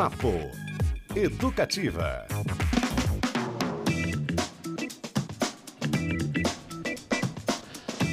Papo Educativa.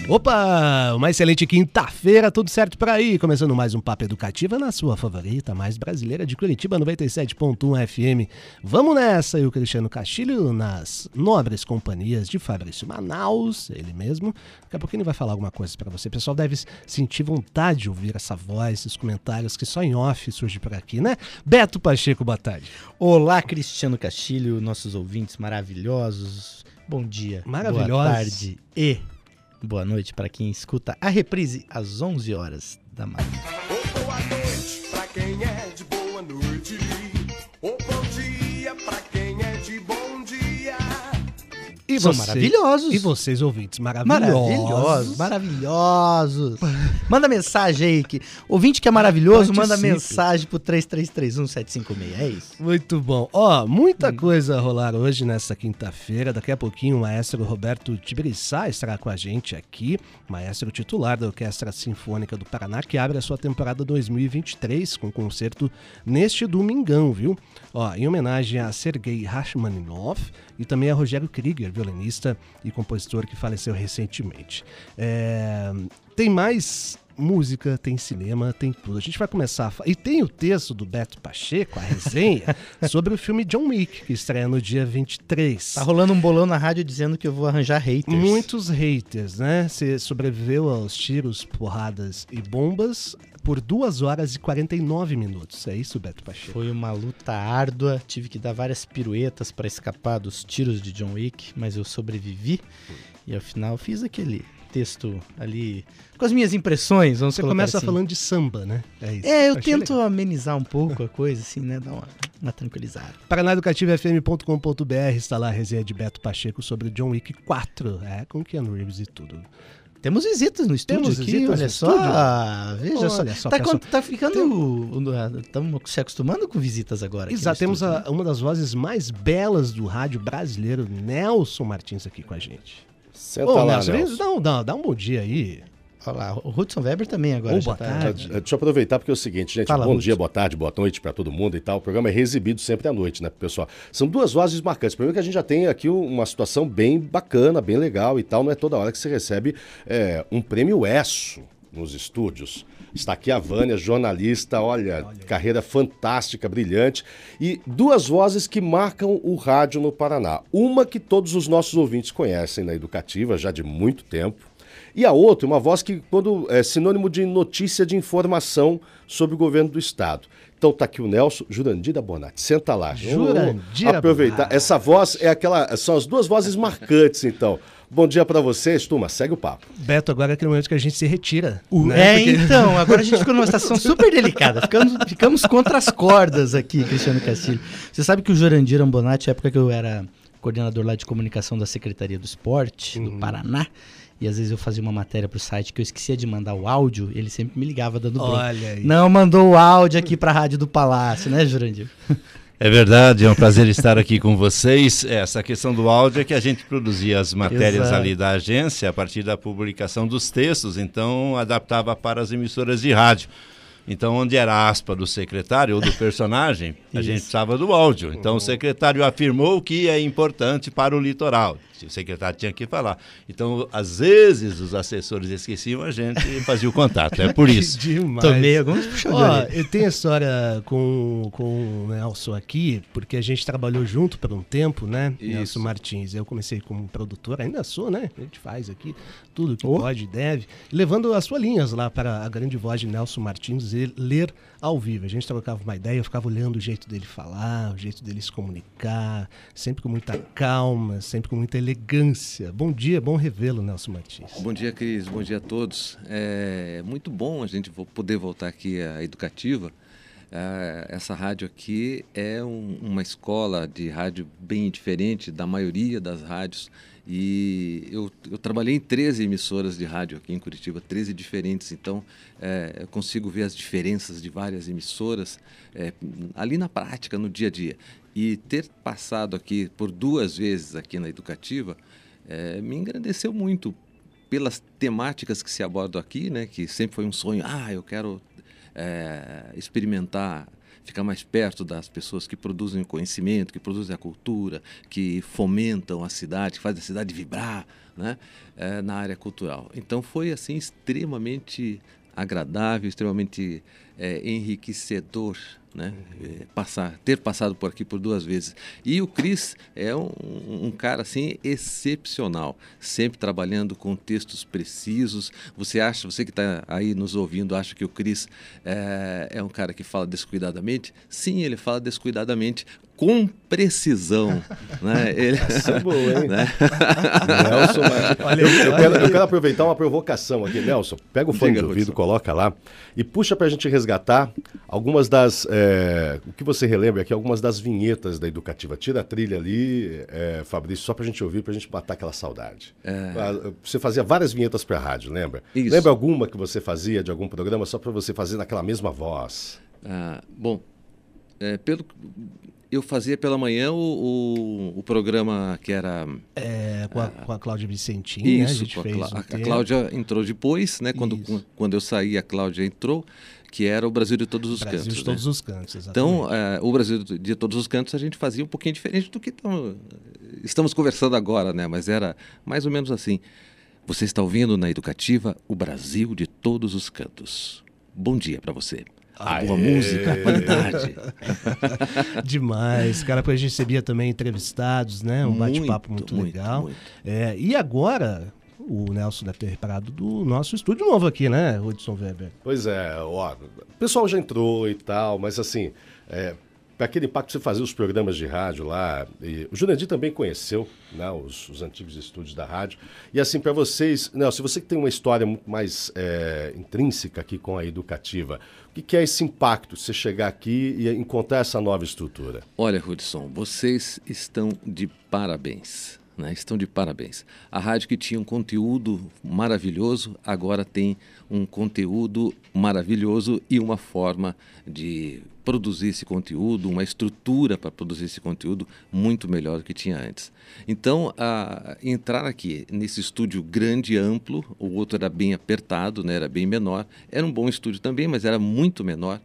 Opa, uma excelente quinta-feira, tudo certo por aí? Começando mais um Papo Educativa na sua favorita, mais brasileira de Curitiba 97.1 FM. Vamos nessa, eu, Cristiano Castilho, nas nobres companhias de Fabrício Manaus, ele mesmo. Daqui a pouquinho ele vai falar alguma coisa para você. O pessoal deve sentir vontade de ouvir essa voz, esses comentários que só em off surge por aqui, né? Beto Pacheco, boa tarde. Olá, Cristiano Castilho, nossos ouvintes maravilhosos. Bom dia, boa tarde e boa noite para quem escuta a reprise às 11 horas da manhã. Boa noite pra quem é E São você- maravilhosos. E vocês, ouvintes, maravilhosos. Maravilhosos, maravilhosos. Manda mensagem aí que ouvinte que é maravilhoso, manda Participe. mensagem pro 3331-756, é isso? Muito bom. Ó, muita Hum. coisa a rolar hoje nessa quinta-feira. Daqui a pouquinho o maestro Roberto Tibiriçá estará com a gente aqui, maestro titular da Orquestra Sinfônica do Paraná, que abre a sua temporada 2023 com concerto neste domingão, viu? Ó, em homenagem a Sergei Rachmaninoff e também a Rogério Krieger, violinista e compositor que faleceu recentemente. É, tem mais música, tem cinema, tem tudo. A gente vai começar a E tem o texto do Beto Pacheco, a resenha, sobre o filme John Wick, que estreia no dia 23. Tá rolando um bolão na rádio dizendo que eu vou arranjar haters. Muitos haters, né? Você sobreviveu aos tiros, porradas e bombas por 2 horas e 49 minutos. É isso, Beto Pacheco? Foi uma luta árdua, tive que dar várias piruetas para escapar dos tiros de John Wick, mas eu sobrevivi e ao final fiz aquele texto ali com as minhas impressões, vamos Você começa assim. falando de samba, né? É isso. É, eu Achei tento legal. amenizar um pouco a coisa, assim, né? Dar uma, uma tranquilizada. paranaeducativofm.com.br está lá a resenha de Beto Pacheco sobre John Wick 4, é, com Keanu Reeves e tudo. Temos visitas no estúdio Temos aqui, visitas olha no só. estúdio? Ah, Veja Olha só. só, tá, pessoal. tá ficando. Estamos se acostumando com visitas agora. Exato, temos estúdio, a- né? uma das vozes mais belas do rádio brasileiro, Nelson Martins, aqui com a gente. Senta Ô, lá, Nelson, não, não, dá um bom dia aí. Olha lá, o Hudson Weber também agora. Já boa tá- tarde. Eh, Deixa eu aproveitar porque é o seguinte, gente. Fala, bom Ruth. dia, boa tarde, boa noite para todo mundo e tal. O programa é exibido sempre à noite, né, pessoal? São duas vozes marcantes. Primeiro que a gente já tem aqui uma situação bem bacana, bem legal e tal. Não é toda hora que você recebe eh, um prêmio ESSO nos estúdios. Está aqui a Vânia, jornalista, olha, carreira fantástica, brilhante. E duas vozes que marcam o rádio no Paraná. Uma que todos os nossos ouvintes conhecem na Educativa, já de muito tempo. E a outra, uma voz que quando é sinônimo de notícia de informação sobre o governo do estado. Então tá aqui o Nelson, Jurandira Bonatti. Senta lá. Jurandira aproveitar. Bonatti. Essa voz é aquela, são as duas vozes marcantes, então. Bom dia para vocês, turma. Segue o papo. Beto, agora é aquele momento que a gente se retira. É, né? Porque- então, agora a gente ficou numa situação super delicada. Ficamos, ficamos contra as cordas aqui, Cristiano Castilho. Você sabe que o Jurandir Ambonati, na época que eu era coordenador lá de comunicação da Secretaria do Esporte, do Paraná, e às vezes eu fazia uma matéria pro site que eu esquecia de mandar o áudio, ele sempre me ligava dando bronca. Olha aí. Não mandou o áudio aqui pra Rádio do Palácio, né, Jurandir? É verdade, é um prazer estar aqui com vocês. Essa questão do áudio é que a gente produzia as matérias Exato. ali da agência a partir da publicação dos textos, então adaptava para as emissoras de rádio. Então, onde era aspa do secretário ou do personagem, a gente precisava do áudio. Então, o secretário afirmou que é importante para o litoral. O secretário tinha que falar. Então, às vezes, os assessores esqueciam, a gente fazia o contato. É por isso. Demais. Tomei alguns de Ó, eu tenho história com, com o Nelson aqui, porque a gente trabalhou junto por um tempo, né? Nelson Martins. Eu comecei como produtor, ainda sou, né? A gente faz aqui tudo que Oh. pode e deve, levando as folhinhas lá para a grande voz de Nelson Martins e ler ao vivo. A gente trocava uma ideia, eu ficava olhando o jeito dele falar, o jeito dele se comunicar, sempre com muita calma, sempre com muita elegância. Bom dia, bom revê-lo, Nelson Martins. Bom dia, Cris. Bom dia a todos. É muito bom a gente poder voltar aqui à Educativa. Ah, essa rádio aqui é um- uma escola de rádio bem diferente da maioria das rádios. E eu, eu trabalhei em 13 emissoras de rádio aqui em Curitiba, 13 diferentes. Então, é, eu consigo ver as diferenças de várias emissoras é, ali na prática, no dia a dia. E ter passado aqui por duas vezes aqui na Educativa é, me engrandeceu muito pelas temáticas que se abordam aqui, né? Que sempre foi um sonho. Ah, eu quero é, experimentar, ficar mais perto das pessoas que produzem o conhecimento, que produzem a cultura, que fomentam a cidade, que fazem a cidade vibrar né? É, na área cultural. Então foi assim extremamente agradável, extremamente é, enriquecedor né? É, passar, ter passado por aqui por duas vezes. E o Cris é um, um, cara assim excepcional, sempre trabalhando com textos precisos. Você acha, você que está aí nos ouvindo, acha que o Cris é, é um cara que fala descuidadamente? Sim, ele fala descuidadamente, com precisão. né? Ele... Essa é boa, hein? Né? Nelson, olha, eu, eu, quero, eu, quero, aproveitar uma provocação aqui. Nelson, pega o fone de ouvido, coloca lá e puxa para a gente resgatar algumas das. É, o que você relembra aqui, algumas das vinhetas da Educativa. Tira a trilha ali, é, Fabrício, só para a gente ouvir, para a gente matar aquela saudade. É... Ah, você fazia várias vinhetas para a rádio, lembra? Isso. Lembra alguma que você fazia de algum programa só para você fazer naquela mesma voz? Ah, bom, é, pelo eu fazia pela manhã o, o, o, programa que era. É, com, a, com a Cláudia Vicentini, isso, né? a, fez a, a Cláudia entrou depois, né? Quando, quando eu saí, a Cláudia entrou, que era o Brasil de Todos os Brasil Cantos. de Todos né? os Cantos, exatamente. Então, é, o Brasil de Todos os Cantos a gente fazia um pouquinho diferente do que tamo, estamos conversando agora, né? Mas era mais ou menos assim. Você está ouvindo na Educativa o Brasil de Todos os Cantos. Bom dia para você. A boa música, a qualidade. Demais. Cara, depois a gente recebia também entrevistados, né? Um bate-papo muito, muito, legal. Muito. É, e agora, o Nelson deve ter reparado do nosso estúdio novo aqui, né, Hudson Weber? Pois é, ó, o pessoal já entrou e tal, mas assim, é, para aquele impacto você fazia os programas de rádio lá. o Jurandir também conheceu né, os, os, antigos estúdios da rádio. E assim, para vocês, não, se você que tem uma história muito mais é, intrínseca aqui com a educativa, o que, que, é esse impacto, você chegar aqui e encontrar essa nova estrutura? Olha, Hudson, vocês estão de parabéns. Né? Estão de parabéns. A rádio que tinha um conteúdo maravilhoso, agora tem um conteúdo maravilhoso e uma forma de produzir esse conteúdo, uma estrutura para produzir esse conteúdo muito melhor do que tinha antes. Então, a, entrar aqui nesse estúdio grande e amplo, o outro era bem apertado, né? era bem menor, era um bom estúdio também, mas era muito menor.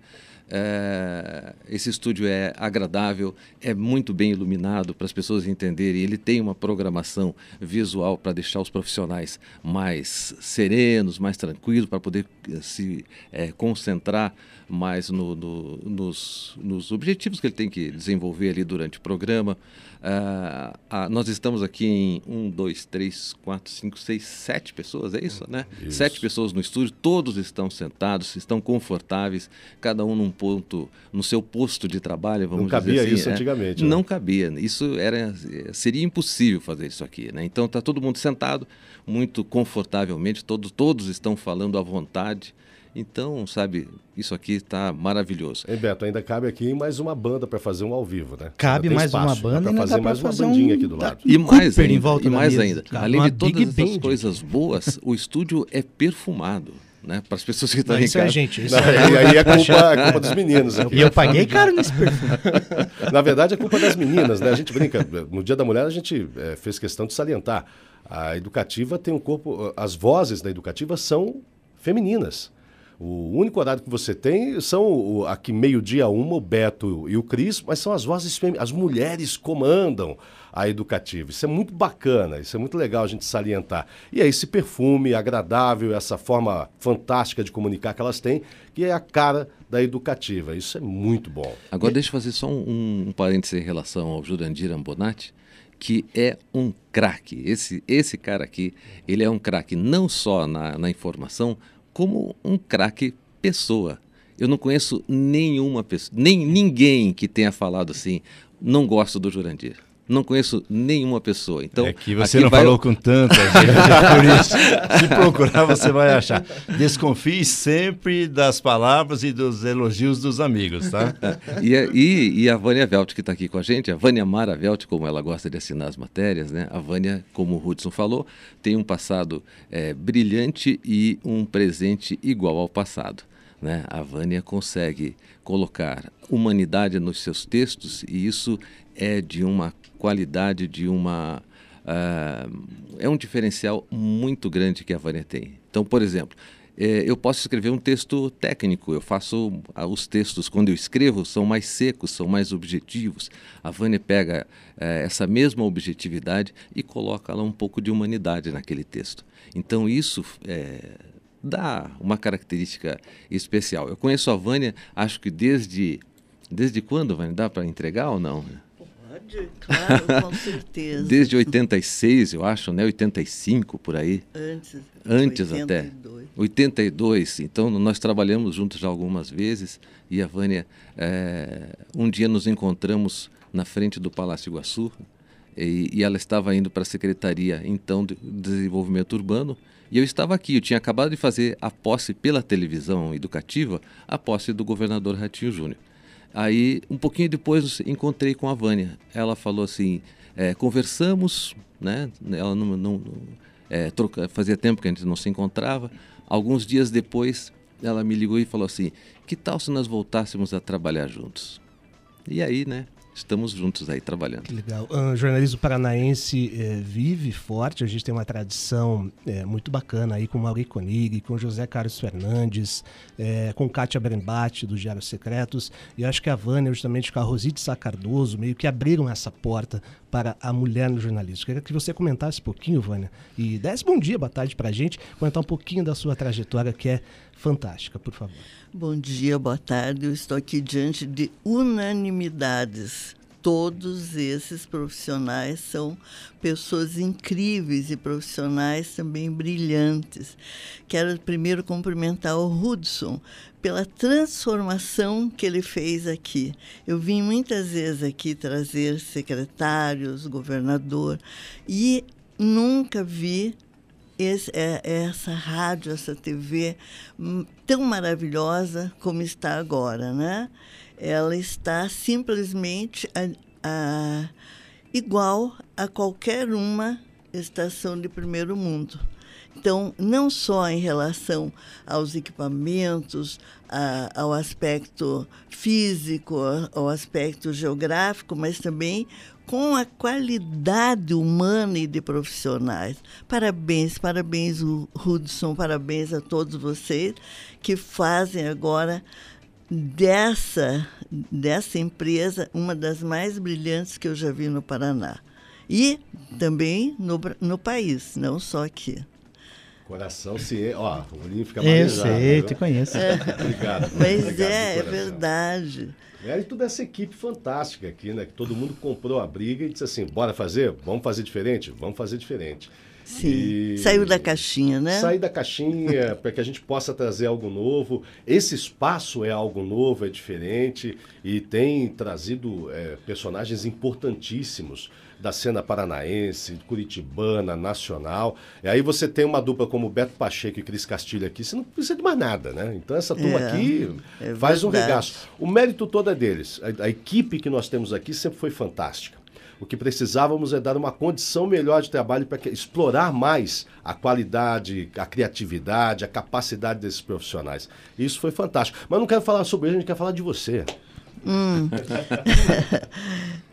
É, esse estúdio é agradável, é muito bem iluminado para as pessoas entenderem. Ele tem uma programação visual para deixar os profissionais mais serenos, mais tranquilos, para poder eh, se é, concentrar mais no, no, nos, nos objetivos que ele tem que desenvolver ali durante o programa. Uh, uh, nós estamos aqui em um, dois, três, quatro, cinco, seis, sete pessoas, é isso, né? Isso. Sete pessoas no estúdio, todos estão sentados, estão confortáveis, cada um num ponto, no seu posto de trabalho, vamos dizer assim. Não cabia isso é, antigamente. Né? Não cabia, isso era, seria impossível fazer isso aqui, né? Então está todo mundo sentado, muito confortavelmente, todos, todos estão falando à vontade. Então, sabe, isso aqui está maravilhoso. Ei, Beto, ainda cabe aqui mais uma banda para fazer um ao vivo, né? Cabe mais uma banda para fazer mais uma bandinha um... aqui do lado. E mais ainda, em volta e mais ainda. Além de todas essas coisas boas, o estúdio é perfumado. Né? Para as pessoas que estão em isso casa. É gente, isso Não, é... E aí é culpa, é culpa dos meninos. Aqui. E eu paguei caro nesse perfume. Na verdade, é culpa das meninas, né? A gente brinca. No Dia da Mulher, a gente é, fez questão de salientar. A educativa tem um corpo. As vozes da educativa são femininas. O único horário que você tem são aqui meio-dia uma, o Beto e o Cris, mas são as vozes femininas. As mulheres comandam a educativa. Isso é muito bacana, isso é muito legal a gente salientar. E é esse perfume agradável, essa forma fantástica de comunicar que elas têm, que é a cara da educativa. Isso é muito bom. Agora, e... deixa eu fazer só um, um parênteses em relação ao Jurandir Ambonati que é um craque. Esse, esse cara aqui, ele é um craque não só na, na informação, como um craque pessoa. Eu não conheço nenhuma pessoa, nem ninguém que tenha falado assim, não gosto do Jurandir. Não conheço nenhuma pessoa. Então, é que você não vai... falou com tanta gente, é por isso. Se procurar, você vai achar. Desconfie sempre das palavras e dos elogios dos amigos, tá? E, e, e a Vânia Velt, que está aqui com a gente, a Vânia Mara Velt, como ela gosta de assinar as matérias, né? A Vânia, como o Hudson falou, tem um passado é, brilhante e um presente igual ao passado. Né? A Vânia consegue colocar humanidade nos seus textos e isso é de uma qualidade, de uma. Uh, é um diferencial muito grande que a Vânia tem. Então, por exemplo, é, eu posso escrever um texto técnico. Eu faço ah, os textos quando eu escrevo são mais secos, são mais objetivos. A Vânia pega é, essa mesma objetividade e coloca lá um pouco de humanidade naquele texto. Então isso é, dá uma característica especial. Eu conheço a Vânia, acho que desde desde quando, Vânia? Dá para entregar ou não? Pode, claro, com certeza. Desde 86, eu acho, né? 85 por aí. Antes. Antes 82. até. 82. Então, nós trabalhamos juntos já algumas vezes e a Vânia, é, um dia nos encontramos na frente do Palácio Iguaçu e, e ela estava indo para a Secretaria, então, de Desenvolvimento Urbano e eu estava aqui. Eu tinha acabado de fazer a posse pela televisão educativa, a posse do governador Ratinho Júnior. Aí, um pouquinho depois, encontrei com a Vânia. Ela falou assim: é, conversamos, né? Ela não, não, é, troca, fazia tempo que a gente não se encontrava. Alguns dias depois, ela me ligou e falou assim: que tal se nós voltássemos a trabalhar juntos? E aí, né? Estamos juntos aí trabalhando. Que legal. O jornalismo paranaense eh, vive forte, a gente tem uma tradição eh, muito bacana aí com Mauri Konig, com José Carlos Fernandes, eh, com Kátia Brembate, do Diário Secretos, e acho que a Vânia, justamente com a Rosite Sá Cardoso, meio que abriram essa porta para a mulher no jornalismo. Queria que você comentasse um pouquinho, Vânia, e desse bom dia, boa tarde para a gente, comentar um pouquinho da sua trajetória, que é fantástica, por favor. Bom dia, boa tarde. Eu estou aqui diante de unanimidades. Todos esses profissionais são pessoas incríveis e profissionais também brilhantes. Quero primeiro cumprimentar o Hudson pela transformação que ele fez aqui. Eu vim muitas vezes aqui trazer secretários, governador, e nunca vi esse, é, essa rádio, essa TV hum, tão maravilhosa como está agora, né? Ela está simplesmente a, a, igual a qualquer uma estação de primeiro mundo. Então, não só em relação aos equipamentos, a, ao aspecto físico, ao aspecto geográfico, mas também com a qualidade humana e de profissionais. Parabéns, parabéns, Hudson, parabéns a todos vocês que fazem agora dessa, dessa empresa uma das mais brilhantes que eu já vi no Paraná. E também no, no país, não só aqui. Coração se. Ó, o olhinho fica Eu marinizado, sei, viu? te conheço. Obrigado. Mas Obrigado é, é verdade. Mérito dessa equipe fantástica aqui, né? Que todo mundo comprou a briga e disse assim: bora fazer? Vamos fazer diferente? Vamos fazer diferente. Sim. E- Saiu da caixinha, né? Sair da caixinha para que a gente possa trazer algo novo. Esse espaço é algo novo, é diferente e tem trazido é, personagens importantíssimos da cena paranaense, curitibana, nacional. E aí você tem uma dupla como Beto Pacheco e Cris Castilho aqui, você não precisa de mais nada, né? Então essa turma É, aqui é faz um verdade. regaço. O mérito todo é deles. A, a equipe que nós temos aqui sempre foi fantástica. O que precisávamos é dar uma condição melhor de trabalho para explorar mais a qualidade, a criatividade, a capacidade desses profissionais. Isso foi fantástico. Mas não quero falar sobre ele, a gente quer falar de você.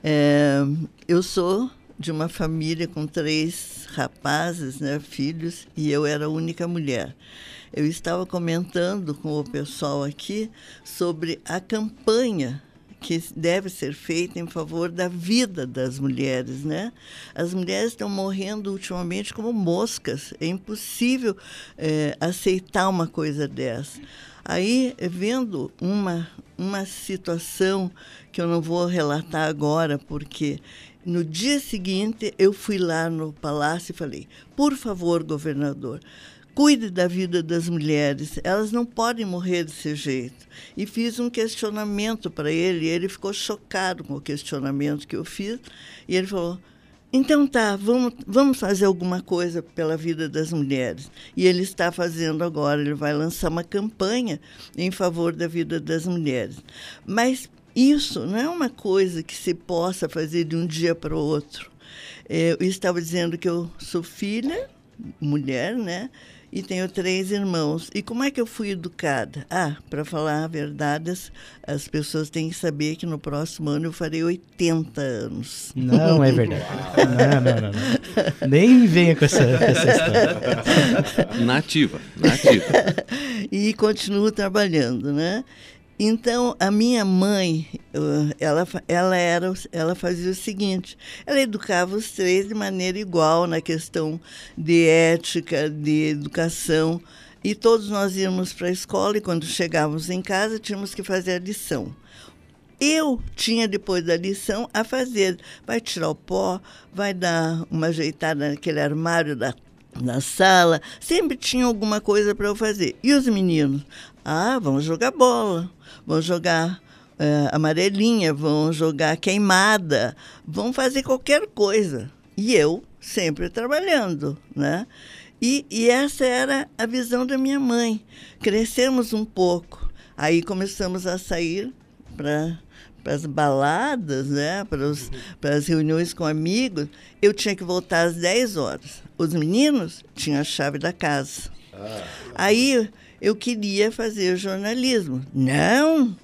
É, eu sou de uma família com três rapazes, né, filhos, e eu era a única mulher. Eu estava comentando com o pessoal aqui sobre a campanha que deve ser feita em favor da vida das mulheres, né? As mulheres estão morrendo ultimamente como moscas. É impossível eh, aceitar uma coisa dessa. Aí, vendo uma, uma situação que eu não vou relatar agora, porque no dia seguinte eu fui lá no palácio e falei: por favor, governador, cuide da vida das mulheres, elas não podem morrer desse jeito. E fiz um questionamento para ele, e ele ficou chocado com o questionamento que eu fiz, e ele falou: então tá, vamos, vamos fazer alguma coisa pela vida das mulheres. E ele está fazendo agora, ele vai lançar uma campanha em favor da vida das mulheres. Mas isso não é uma coisa que se possa fazer de um dia para o outro. Eh, Eu estava dizendo que eu sou filha, mulher, né? E tenho três irmãos. E como é que eu fui educada? Ah, para falar a verdade, as, as, pessoas têm que saber que no próximo ano eu farei 80 anos. Não é verdade. não, não, não, não, Nem venha com essa, essa história. Nativa, nativa. e continuo trabalhando, né? Então, a minha mãe, ela, ela, era, ela fazia o seguinte: ela educava os três de maneira igual na questão de ética, de educação. E todos nós íamos para a escola e, quando chegávamos em casa, tínhamos que fazer a lição. Eu tinha, depois da lição, a fazer. Vai tirar o pó, vai dar uma ajeitada naquele armário da na sala, sempre tinha alguma coisa para eu fazer. E os meninos? Ah, vamos jogar bola vão jogar uh, amarelinha, vão jogar queimada, vão fazer qualquer coisa. E eu sempre trabalhando, né? E, e essa era a visão da minha mãe. Crescemos um pouco, aí começamos a sair para para as baladas, né, para, as reuniões com amigos, eu tinha que voltar às 10 horas. Os meninos tinham a chave da casa. Ah. Aí eu queria fazer jornalismo. Não!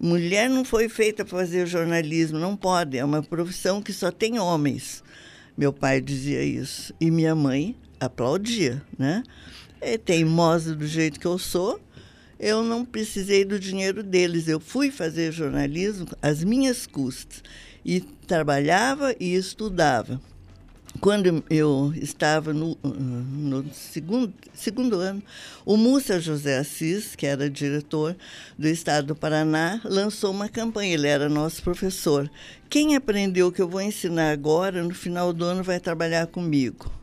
Mulher não foi feita para fazer jornalismo, não pode. É uma profissão que só tem homens. Meu pai dizia isso. E minha mãe aplaudia, né? É teimosa do jeito que eu sou, eu não precisei do dinheiro deles. Eu fui fazer jornalismo às minhas custas. E trabalhava e estudava. Quando eu estava no, no segundo, segundo ano, o Múcia José Assis, que era diretor do Estado do Paraná, lançou uma campanha. Ele era nosso professor. Quem aprendeu o que eu vou ensinar agora, no final do ano vai trabalhar comigo.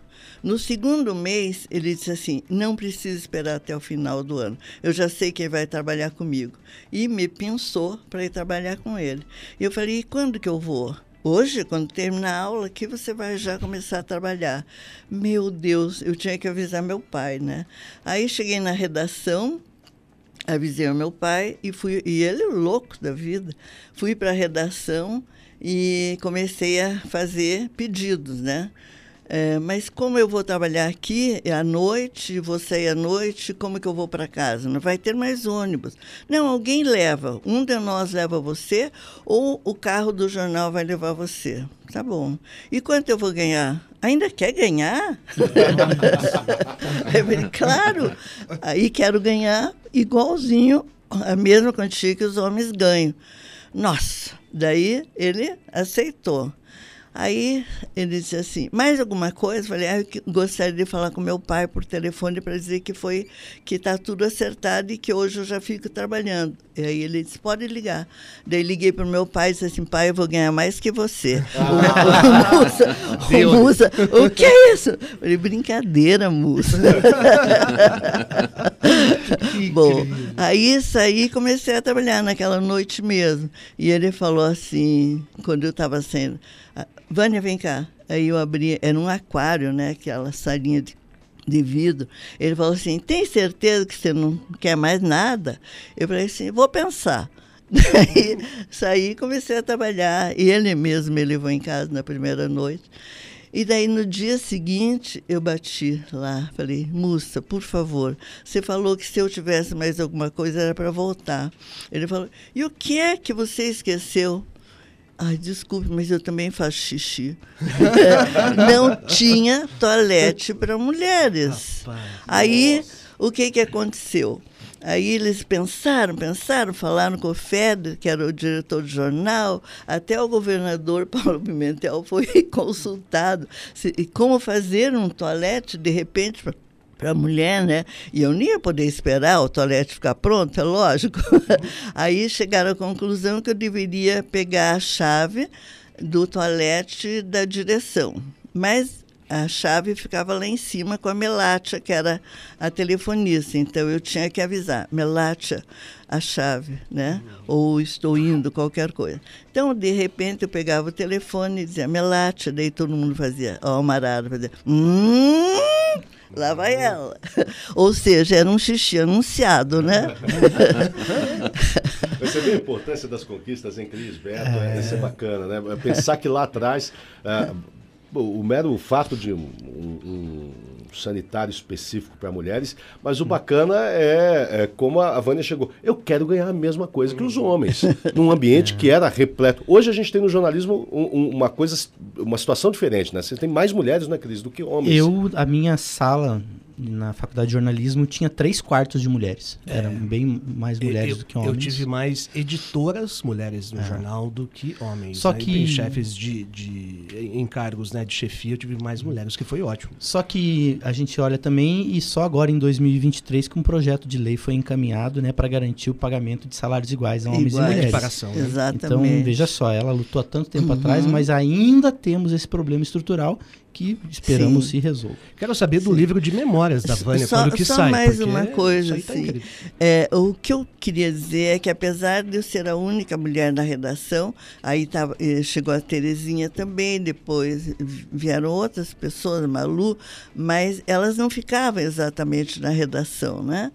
No segundo mês, ele disse assim: não precisa esperar até o final do ano. Eu já sei quem vai trabalhar comigo. E me pensou para ir trabalhar com ele. E eu falei: e quando que eu vou? Hoje, quando terminar a aula aqui, você vai já começar a trabalhar. Meu Deus, eu tinha que avisar meu pai, né? Aí cheguei na redação, avisei o meu pai e fui e ele é louco da vida. Fui para a redação e comecei a fazer pedidos, né? É, mas como eu vou trabalhar aqui à noite, vou sair à noite, como que eu vou para casa? Não vai ter mais ônibus. Não, alguém leva. Um de nós leva você ou o carro do jornal vai levar você. Tá bom. E quanto eu vou ganhar? Ainda quer ganhar? claro. Aí quero ganhar igualzinho a mesma quantia que os homens ganham. Nossa, daí ele aceitou. Aí ele disse assim, mais alguma coisa? Falei, ah, eu gostaria de falar com meu pai por telefone para dizer que foi que está tudo acertado e que hoje eu já fico trabalhando. E aí ele disse, pode ligar. Daí liguei para o meu pai e disse assim, pai, eu vou ganhar mais que você. Ah. O, o, Musa, o Musa, o que é isso? Eu falei, brincadeira, Musa. Bom, aí saí e comecei a trabalhar naquela noite mesmo. E ele falou assim, quando eu estava sendo Vânia, vem cá. Aí eu abri, era um aquário, né? Aquela salinha de, de vidro. Ele falou assim: tem certeza que você não quer mais nada? Eu falei assim: vou pensar. Daí saí e comecei a trabalhar. E ele mesmo me levou em casa na primeira noite. E daí no dia seguinte eu bati lá, falei, moça, por favor, você falou que se eu tivesse mais alguma coisa era para voltar. Ele falou, e o que é que você esqueceu? Ai, desculpe, mas eu também faço xixi. não tinha toalete para mulheres. Rapaz, Aí, nossa. o que, que aconteceu? Aí eles pensaram, pensaram, falaram com o Feder, que era o diretor do jornal, até o governador Paulo Pimentel foi consultado. Se, como fazer um toalete, de repente, para a mulher, né? E eu nem ia poder esperar o toalete ficar pronto, é lógico. Aí chegaram à conclusão que eu deveria pegar a chave do toalete da direção. Mas a chave ficava lá em cima com a Melatia, que era a telefonista. Então eu tinha que avisar, Melatia, a chave, né? Ou estou indo, qualquer coisa. Então, de repente, eu pegava o telefone e dizia, Melatia, daí todo mundo fazia, ó, o Marado fazia, hum, lá vai ela. Ou seja, era um xixi anunciado, né? Você vê a importância das conquistas em Cris Beto, é. isso é bacana, né? Pensar que lá atrás, é, o mero fato de um, um, sanitário específico para mulheres, mas o bacana é, é como a, Vânia chegou. Eu quero ganhar a mesma coisa que os homens, num ambiente que era repleto. Hoje a gente tem no jornalismo um- um- uma coisa, uma situação diferente, né? Você tem mais mulheres, né, Cris, do que homens. Eu, a minha sala na faculdade de jornalismo tinha três quartos de mulheres. Eram bem mais mulheres eu, do que homens. eu tive mais editoras mulheres no jornal do que homens. Só né? que- Tem chefes de, de encargos né, de chefia, eu tive mais mulheres, que foi ótimo. Só que a gente olha também e só agora em 2023 que um projeto de lei foi encaminhado, né, para garantir o pagamento de salários iguais a homens Iguais. e mulheres. Equiparação, né? Exatamente. Então, veja só, ela lutou há tanto tempo atrás, mas ainda temos esse problema estrutural que esperamos Sim. se resolva. Quero saber do livro de memórias da Vânia, Só- quando que só sai. mais porque uma coisa, tá assim. incrível. É, o que eu queria dizer é que apesar de eu ser a única mulher na redação, aí tava, eh, chegou a Terezinha também, depois vieram outras pessoas, Malu, mas elas não ficavam exatamente na redação, né?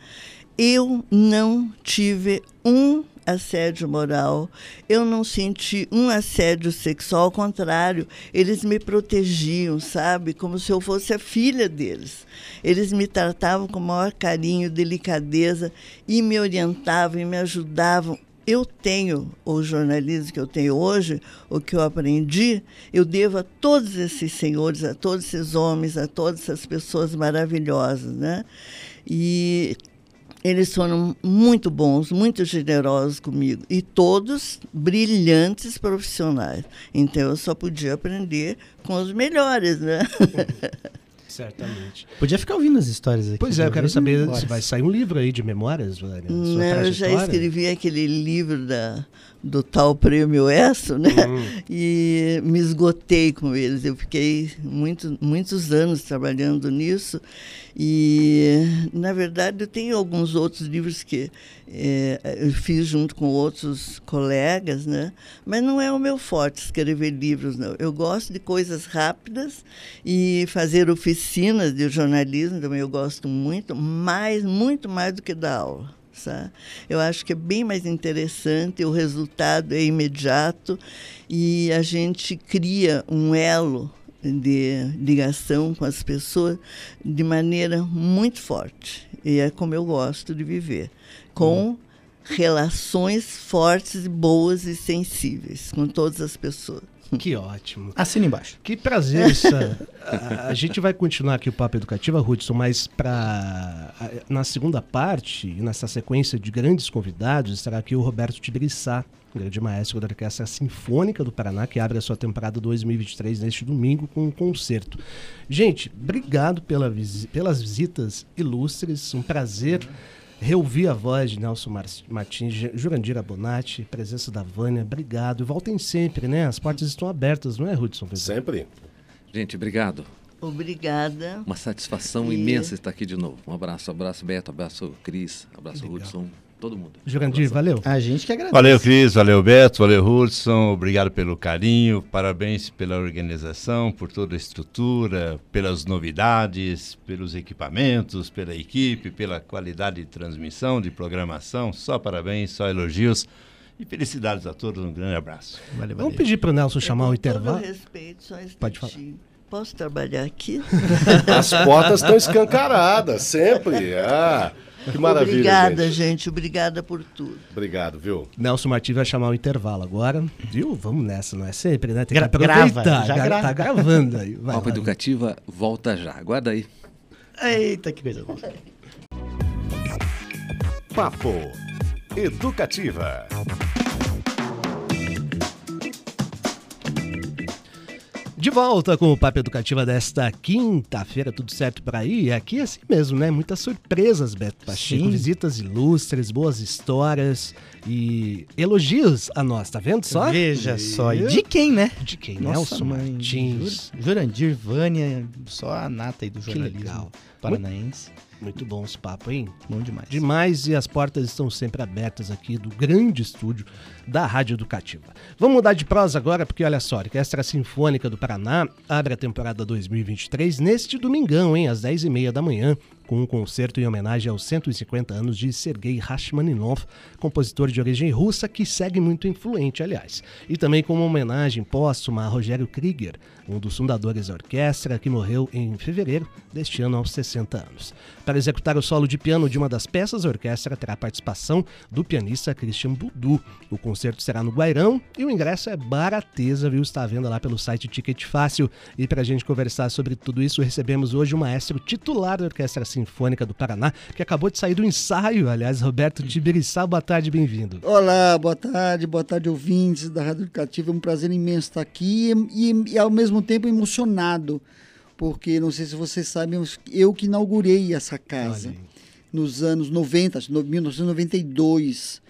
Eu não tive um assédio moral, eu não senti um assédio sexual, ao contrário, eles me protegiam, sabe? Como se eu fosse a filha deles. Eles me tratavam com o maior carinho, delicadeza e me orientavam e me ajudavam. Eu tenho o jornalismo que eu tenho hoje, o que eu aprendi, eu devo a todos esses senhores, a todos esses homens, a todas essas pessoas maravilhosas, né? E eles foram muito bons, muito generosos comigo. E todos brilhantes profissionais. Então eu só podia aprender com os melhores, né? Certamente. Podia ficar ouvindo as histórias aqui. Pois é, eu quero saber horas. se vai sair um livro aí de memórias, Vânia. sua Não, eu já escrevi aquele livro da, do tal prêmio ESSO, né? Hum. E me esgotei com eles. Eu fiquei muito, muitos anos trabalhando nisso. E, na verdade, eu tenho alguns outros livros que eh, eu fiz junto com outros colegas, né? Mas não é o meu forte escrever livros, não. Eu gosto de coisas rápidas e fazer oficinas de jornalismo também eu gosto muito, mais, muito mais do que dar aula. Sabe? Eu acho que é bem mais interessante, o resultado é imediato e a gente cria um elo de ligação com as pessoas de maneira muito forte. E é como eu gosto de viver, com relações fortes, boas e sensíveis com todas as pessoas. Que ótimo. Assina embaixo. Que prazer, Sam. a, a gente vai continuar aqui o Papo Educativa, Hudson, mas pra, a- na segunda parte, e nessa sequência de grandes convidados, estará aqui o Roberto Tibiriçá, um grande maestro da Orquestra Sinfônica do Paraná, que abre a sua temporada 2023 neste domingo com um concerto. Gente, obrigado pela visi- pelas visitas ilustres, um prazer reouvir a voz de Nelson Mar- Martins, Ju- Jurandir Abonati, presença da Vânia, obrigado. E voltem sempre, né? As portas estão abertas, não é, Hudson? Sempre. Gente, obrigado. Obrigada. Uma satisfação E- imensa estar aqui de novo. Um abraço, abraço Beto, abraço Cris, abraço Legal. Hudson, todo mundo. Jurandir, valeu. A gente que agradece. Valeu, Cris, valeu, Beto, valeu, Hudson. Obrigado pelo carinho, parabéns pela organização, por toda a estrutura, pelas novidades, pelos equipamentos, pela equipe, pela qualidade de transmissão, de programação. Só parabéns, só elogios. E felicidades a todos, um grande abraço. Valeu, Vamos valeu. pedir para o Nelson chamar o Com intervalo? todo respeito, só Pode falar. Posso trabalhar aqui? As portas estão escancaradas, sempre. Ah, que maravilha. Obrigada, gente. gente. Obrigada por tudo. Obrigado, viu? Nelson Martins vai chamar o intervalo agora. Viu? Vamos nessa, não é sempre, né? Tem Gra- que grava, já Gra- grava. Tá gravando aí. Vai. Educativa volta já. Aguarda aí. Eita, que coisa boa. Papo Educativa. De volta com o Papo Educativa desta quinta-feira, tudo certo por aí? E aqui é assim mesmo, né? Muitas surpresas, Beto Pacheco. Sim. Visitas ilustres, boas histórias e elogios a nós, tá vendo só? Veja só. E E- de quem, né? De quem? Nossa, Nelson mãe. Martins. Jur- Jurandir, Vânia, só a nata aí do jornalismo paranaense. Muito bons papos, hein? Bom demais. Demais e as portas estão sempre abertas aqui do grande estúdio da Rádio Educativa. Vamos mudar de prosa agora, porque olha só, a Orquestra Sinfônica do Paraná abre a temporada 2023 neste domingão, hein, às 10h30 da manhã, com um concerto em homenagem aos 150 anos de Sergei Rachmaninoff, compositor de origem russa que segue muito influente, aliás. E também com uma homenagem póstuma a Rogério Krieger, um dos fundadores da orquestra que morreu em fevereiro deste ano aos 60 anos. Para executar o solo de piano de uma das peças, a orquestra terá participação do pianista Christian Budu. O concerto será no Guairão e o ingresso é barateza, viu? Está à venda lá pelo site Ticket Fácil. E para a gente conversar sobre tudo isso, recebemos hoje o maestro titular da Orquestra Sinfônica do Paraná, que acabou de sair do ensaio, aliás, Roberto Tibiriçá. Boa tarde, bem-vindo. Olá, boa tarde, boa tarde, ouvintes da Rádio Educativa. É um prazer imenso estar aqui e, e ao mesmo tempo emocionado, porque não sei se vocês sabem, eu que inaugurei essa casa nos anos 90, 1992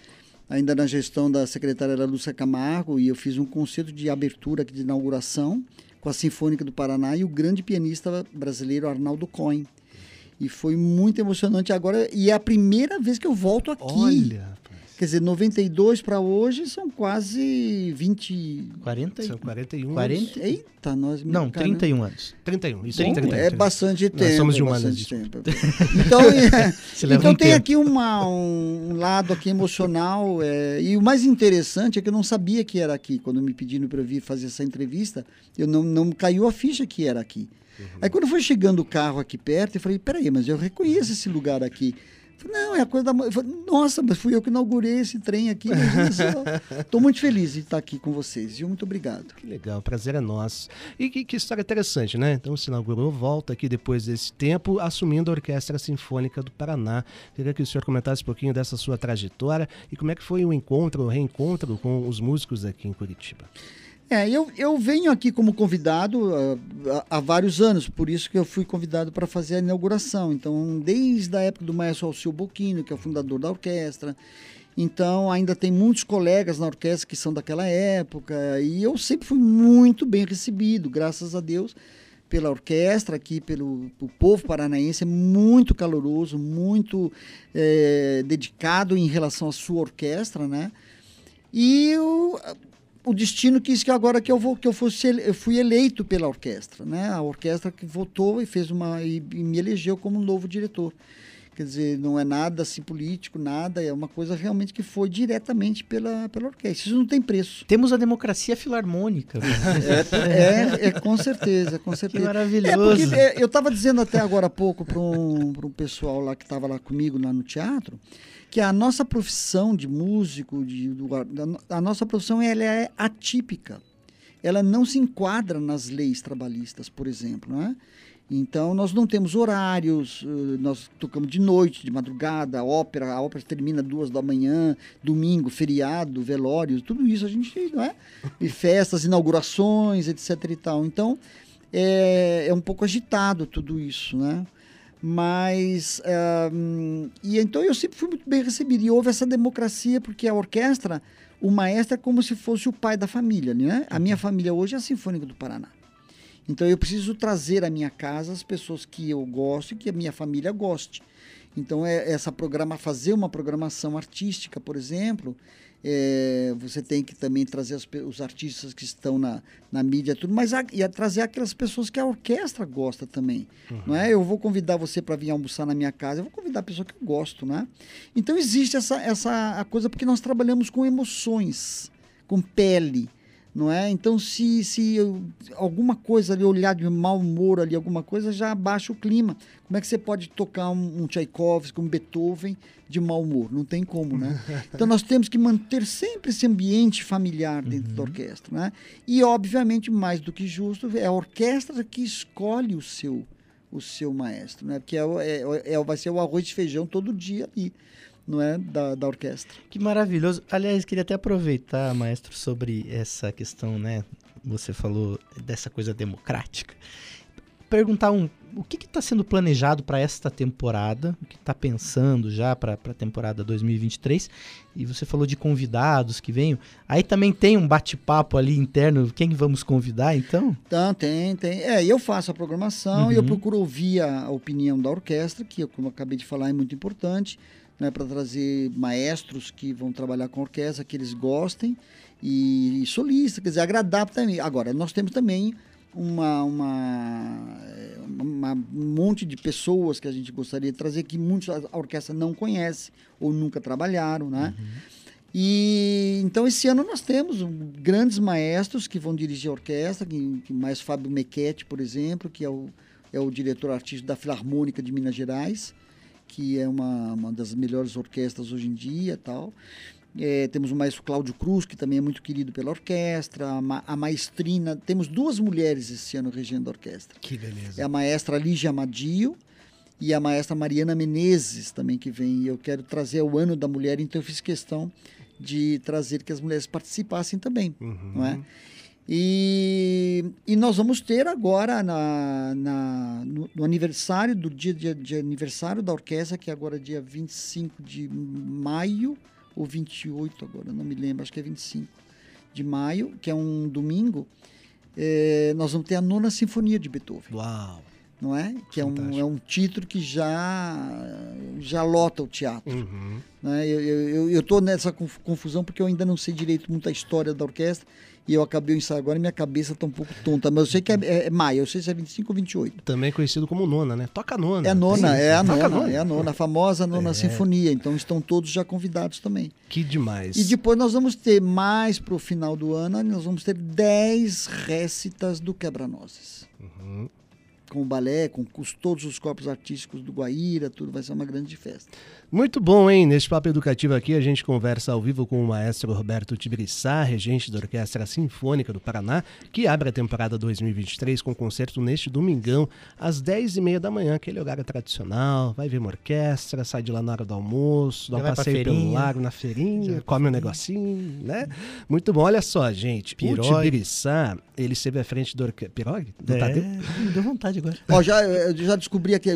ainda na gestão da secretária era Lúcia Camargo, e eu fiz um concerto de abertura aqui de inauguração com a Sinfônica do Paraná e o grande pianista brasileiro Arnaldo Cohen. E foi muito emocionante agora, e é a primeira vez que eu volto aqui. Olha, Quer dizer, 92 para hoje são quase 20. 40? são 41 40? anos. Eita, nós. Não, caramba. 31 anos. 31, isso, 30, 31. É bastante tempo. somos de é humanas, bastante tempo. Então, é, então um tem tempo. aqui uma, um lado aqui emocional. é, e o mais interessante é que eu não sabia que era aqui. Quando me pediram para eu vir fazer essa entrevista, eu não, não caiu a ficha que era aqui. Aí quando foi chegando o carro aqui perto, eu falei, peraí, mas eu reconheço esse lugar aqui. Falei, não, é a coisa da... mo-" Eu falei, Nossa, mas fui eu que inaugurei esse trem aqui. Estou muito feliz de estar aqui com vocês, viu? Muito obrigado. Que legal, o prazer é nosso. E que, que história interessante, né? Então se inaugurou, volta aqui depois desse tempo, assumindo a Orquestra Sinfônica do Paraná. Queria que o senhor comentasse um pouquinho dessa sua trajetória e como é que foi o encontro, o reencontro com os músicos aqui em Curitiba. É, eu, eu venho aqui como convidado ah, há, vários anos, por isso que eu fui convidado para fazer a inauguração. Então, desde a época do maestro Alceu Boquino, que é o fundador da orquestra. Então, ainda tem muitos colegas na orquestra que são daquela época. E eu sempre fui muito bem recebido, graças a Deus, pela orquestra aqui, pelo, pelo povo paranaense. É muito caloroso, muito eh, dedicado em relação à sua orquestra, né? E eu, o destino quis que agora que eu vou que eu fosse eu fui eleito pela orquestra, né? A orquestra que votou e fez uma e, e me elegeu como novo diretor. Quer dizer, não é nada assim político, nada, é uma coisa realmente que foi diretamente pela, pela orquestra. Isso não tem preço. Temos a democracia filarmônica. É, é, é com certeza, com que certeza. É maravilhoso. porque é, eu estava dizendo até agora há pouco para um, pra um pessoal lá que estava lá comigo lá no teatro que a nossa profissão de músico, de, do- a nossa profissão ela é atípica. Ela não se enquadra nas leis trabalhistas, por exemplo, né? Então nós não temos horários, eh, nós tocamos de noite, de madrugada, a ópera, a ópera termina duas da manhã, domingo, feriado, velórios, tudo isso a gente, não é? E festas, inaugurações, etc e tal. Então é, é um pouco agitado tudo isso, né? Mas e então eu sempre fui muito bem recebido e houve essa democracia porque a orquestra, o maestro é como se fosse o pai da família, né? A minha família hoje é a Sinfônica do Paraná. Então eu preciso trazer à minha casa as pessoas que eu gosto e que a minha família goste. Então é essa programa fazer uma programação artística, por exemplo, é, você tem que também trazer as os artistas que estão na, na mídia tudo, mas a, e a trazer aquelas pessoas que a orquestra gosta também, não é? Eu vou convidar você para vir almoçar na minha casa, eu vou convidar a pessoa que eu gosto, né? Então existe essa essa a coisa porque nós trabalhamos com emoções, com pele, não é? Então, se, se eu- alguma coisa ali, olhar de mau humor ali, alguma coisa, já abaixa o clima. Como é que você pode tocar um, um Tchaikovsky, um Beethoven de mau humor? Não tem como, né? Então, nós temos que manter sempre esse ambiente familiar dentro da orquestra, né? E, obviamente, mais do que justo, é a orquestra que escolhe o seu o seu maestro, né? Porque é, é, é, vai ser o arroz de feijão todo dia ali, não é? Da, da orquestra. Que maravilhoso. Aliás, queria até aproveitar, maestro, sobre essa questão, né? Você falou dessa coisa democrática. Perguntar um, o que está sendo planejado para esta temporada? O que está pensando já para a temporada 2023? E você falou de convidados que venham. Aí também tem um bate-papo ali interno. Quem vamos convidar, então? Então, tem, tem. É, eu faço a programação e eu Uhum. procuro ouvir a, a opinião da orquestra, que, como eu acabei de falar, é muito importante, né, para trazer maestros que vão trabalhar com orquestra, que eles gostem, e, e solistas, quer dizer, agradar também. Agora, nós temos também uma, uma, é, uma- um monte de pessoas que a gente gostaria de trazer, que muitos a orquestra não conhece ou nunca trabalharam, né? E então esse ano nós temos grandes maestros que vão dirigir a orquestra, que, que mais Fábio Mequete, por exemplo, que é o, é o diretor artístico da Filarmônica de Minas Gerais, que é uma, uma das melhores orquestras hoje em dia, tal. É, temos o maestro Cláudio Cruz, que também é muito querido pela orquestra, a, ma- a maestrina, temos duas mulheres esse ano regendo a orquestra. Que beleza. É a maestra Lígia Amadio e a maestra Mariana Menezes também que vem. E eu quero trazer o ano da mulher, então eu fiz questão de trazer que as mulheres participassem também, não é? E, e nós vamos ter agora na, na- no, no aniversário do dia de, de aniversário da orquestra, que é agora dia 25 de maio ou 28 agora, não me lembro, acho que é 25 de maio, que é um domingo, eh, nós vamos ter a nona sinfonia de Beethoven Uau. não é? Que é um, é um título que já já lota o teatro. Uhum. Né? Eu estou nessa conf- confusão porque eu ainda não sei direito muito a história da orquestra e eu acabei o ensaio agora e minha cabeça está um pouco tonta. Mas eu sei que é, é, é maio, eu sei se é 25 ou 28. Também conhecido como nona, né? Toca nona. É a nona, Tem- é a Toca nona, é a nona, a famosa nona sinfonia. Então estão todos já convidados também. Que demais. E depois nós vamos ter mais para o final do ano, nós vamos ter 10 récitas do Quebra-Nozes. Uhum. Com o balé, com os- todos os corpos artísticos do Guaíra, tudo vai ser uma grande festa. Muito bom, hein? Neste papo educativo aqui, a gente conversa ao vivo com o maestro Roberto Tibiriçá, regente da Orquestra Sinfônica do Paraná, que abre a temporada 2023 com concerto neste domingão, às 10h30 da manhã, aquele horário tradicional. Vai ver uma orquestra, sai de lá na hora do almoço, dá um passeio pelo lago, na feirinha, come um negocinho, né? Muito bom. Olha só, gente. Pirogue. O Tibiriçá, ele esteve à frente da orquestra... Pirogue? Do Tadeu? me deu vontade agora. Ó, já, eu já descobri aqui,